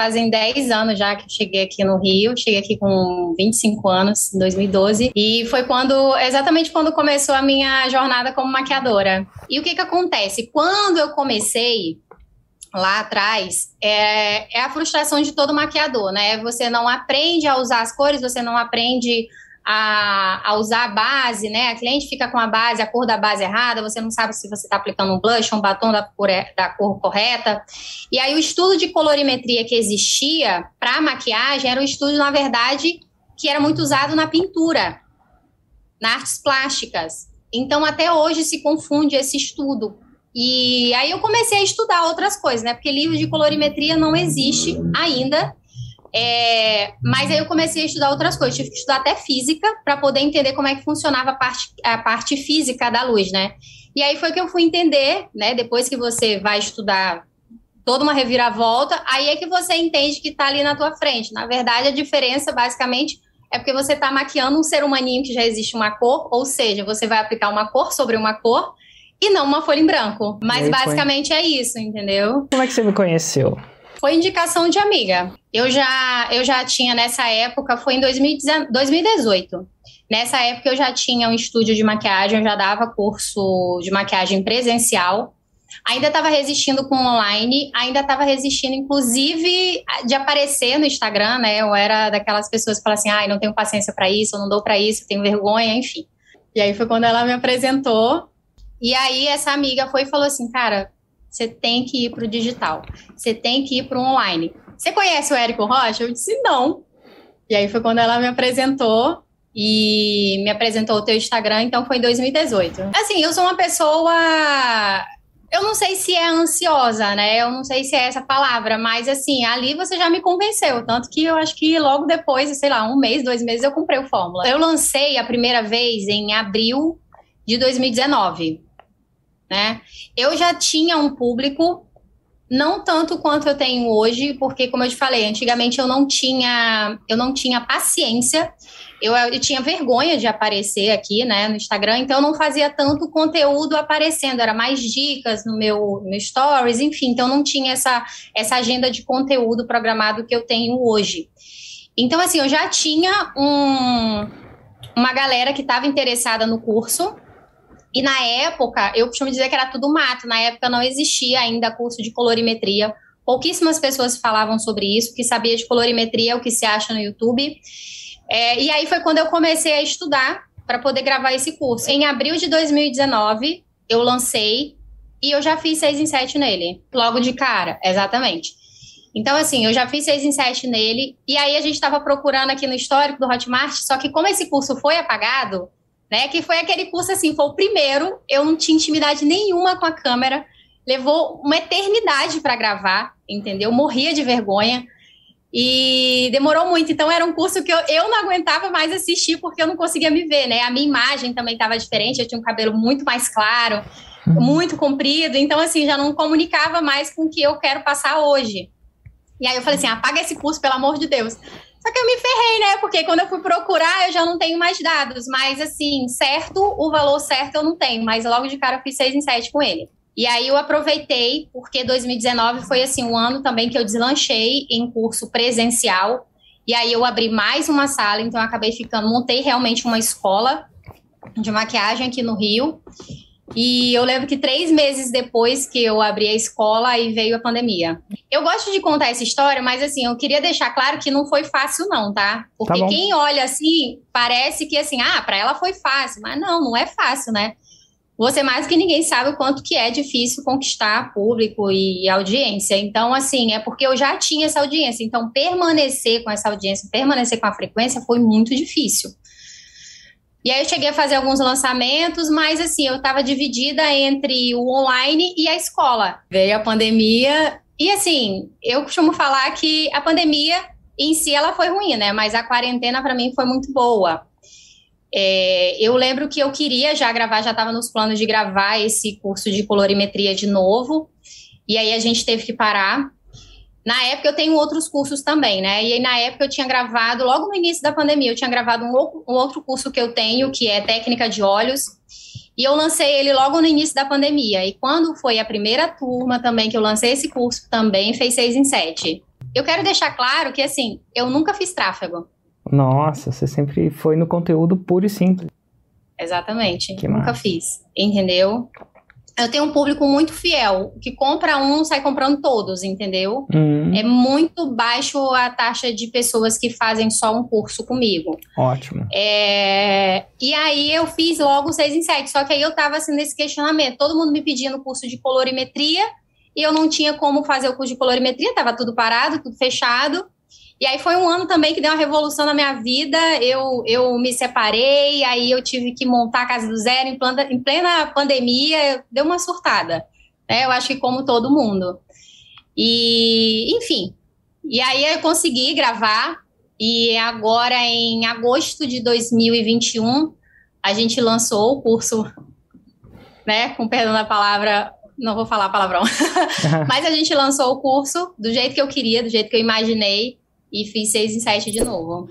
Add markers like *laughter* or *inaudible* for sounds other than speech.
fazem 10 anos já que eu cheguei aqui no Rio. Cheguei aqui com 25 anos, em 2012. E foi quando, exatamente quando começou a minha jornada como maquiadora. E o que que acontece? Quando eu comecei, lá atrás é, é, a frustração de todo maquiador, né? Você não aprende a usar as cores, você não aprende a, a, usar a base, né? A cliente fica com a base, a cor da base errada, você não sabe se você está aplicando um blush, um batom da cor, da cor correta. E aí o estudo de colorimetria que existia para maquiagem era um estudo, na verdade, que era muito usado na pintura, nas artes plásticas. Então, até hoje se confunde esse estudo. E aí eu comecei a estudar outras coisas, né? Porque livro de colorimetria não existe ainda é, mas aí eu comecei a estudar outras coisas, tive que estudar até física para poder entender como é que funcionava a parte, a parte física da luz, né? E aí foi que eu fui entender, né? Depois que você vai estudar toda uma reviravolta, aí é que você entende que está ali na tua frente. Na verdade, a diferença, basicamente, é porque você está maquiando um ser humaninho que já existe uma cor, ou seja, você vai aplicar uma cor sobre uma cor e não uma folha em branco. Mas basicamente foi... é isso, entendeu? Como é que você me conheceu? Foi indicação de amiga. Eu já, eu já tinha nessa época, foi em 2018. Nessa época eu já tinha um estúdio de maquiagem, eu já dava curso de maquiagem presencial. Ainda estava resistindo com online, ainda estava resistindo, inclusive, de aparecer no Instagram, né? Eu era daquelas pessoas que falam assim, ai, ah, não tenho paciência para isso, eu não dou para isso, tenho vergonha, enfim. E aí foi quando ela me apresentou. E aí essa amiga foi e falou assim, cara, você tem que ir para o digital. Você tem que ir para o online. Você conhece o Érico Rocha? Eu disse não. E aí foi quando ela me apresentou e me apresentou o teu Instagram, então foi em 2018. Assim, eu sou uma pessoa eu não sei se é ansiosa, né? Eu não sei se é essa palavra, mas assim, ali você já me convenceu. Tanto que eu acho que logo depois, sei lá, um mês, dois meses, eu comprei o Fórmula. Eu lancei a primeira vez em abril de 2019 né? Eu já tinha um público, não tanto quanto eu tenho hoje, porque como eu te falei, antigamente eu não tinha, eu não tinha paciência, eu, eu tinha vergonha de aparecer aqui, né, no Instagram, então eu não fazia tanto conteúdo aparecendo, era mais dicas no meu, no stories, enfim, então não tinha essa essa agenda de conteúdo programado que eu tenho hoje. Então assim, eu já tinha um uma galera que estava interessada no curso, e na época, eu costumo dizer que era tudo mato. Na época não existia ainda curso de colorimetria. Pouquíssimas pessoas falavam sobre isso, que sabia de colorimetria, o que se acha no YouTube. É, e aí foi quando eu comecei a estudar para poder gravar esse curso. Em abril de 2019, eu lancei e eu já fiz 6 em 7 nele. Logo de cara, exatamente. Então, assim, eu já fiz 6 em 7 nele. E aí a gente estava procurando aqui no histórico do Hotmart, só que como esse curso foi apagado, né? Que foi aquele curso assim, foi o primeiro, eu não tinha intimidade nenhuma com a câmera, levou uma eternidade para gravar, entendeu? Morria de vergonha. E demorou muito, então era um curso que eu, eu não aguentava mais assistir porque eu não conseguia me ver, né? A minha imagem também estava diferente, eu tinha um cabelo muito mais claro, muito comprido, então assim, já não comunicava mais com o que eu quero passar hoje. E aí eu falei assim: apaga esse curso, pelo amor de Deus. Só que eu me ferrei, né? Porque quando eu fui procurar, eu já não tenho mais dados. Mas, assim, certo, o valor certo eu não tenho. Mas logo de cara eu fiz 6 em 7 com ele. E aí eu aproveitei, porque 2019 foi, assim, um ano também que eu deslanchei em curso presencial. E aí eu abri mais uma sala, então eu acabei ficando, montei realmente uma escola de maquiagem aqui no Rio. E eu lembro que três meses depois que eu abri a escola, aí veio a pandemia. Eu gosto de contar essa história, mas assim, eu queria deixar claro que não foi fácil, não, tá? Porque tá quem olha assim, parece que assim, ah, para ela foi fácil, mas não, não é fácil, né? Você mais que ninguém sabe o quanto que é difícil conquistar público e audiência. Então, assim, é porque eu já tinha essa audiência. Então, permanecer com essa audiência, permanecer com a frequência foi muito difícil. E aí eu cheguei a fazer alguns lançamentos, mas assim, eu estava dividida entre o online e a escola. Veio a pandemia e assim, eu costumo falar que a pandemia em si ela foi ruim, né? Mas a quarentena para mim foi muito boa. É, eu lembro que eu queria já gravar, já estava nos planos de gravar esse curso de colorimetria de novo. E aí a gente teve que parar na época eu tenho outros cursos também, né? E aí, na época eu tinha gravado, logo no início da pandemia, eu tinha gravado um, um outro curso que eu tenho, que é técnica de olhos. E eu lancei ele logo no início da pandemia. E quando foi a primeira turma também que eu lancei esse curso, também fez seis em sete. eu quero deixar claro que, assim, eu nunca fiz tráfego. Nossa, você sempre foi no conteúdo puro e simples. Exatamente. Que nunca massa. fiz. Entendeu? Eu tenho um público muito fiel, que compra um, sai comprando todos, entendeu? Uhum. É muito baixo a taxa de pessoas que fazem só um curso comigo. Ótimo. É... E aí eu fiz logo seis em sete, só que aí eu tava assim nesse questionamento, todo mundo me pedindo curso de colorimetria, e eu não tinha como fazer o curso de colorimetria, tava tudo parado, tudo fechado. E aí foi um ano também que deu uma revolução na minha vida. Eu, eu me separei, aí eu tive que montar a casa do zero em, planta, em plena pandemia, deu uma surtada. Né? Eu acho que como todo mundo. E, enfim. E aí eu consegui gravar, e agora em agosto de 2021 a gente lançou o curso, né? Com perdão da palavra, não vou falar palavrão, *laughs* mas a gente lançou o curso do jeito que eu queria, do jeito que eu imaginei e fiz 6 em 7 de novo.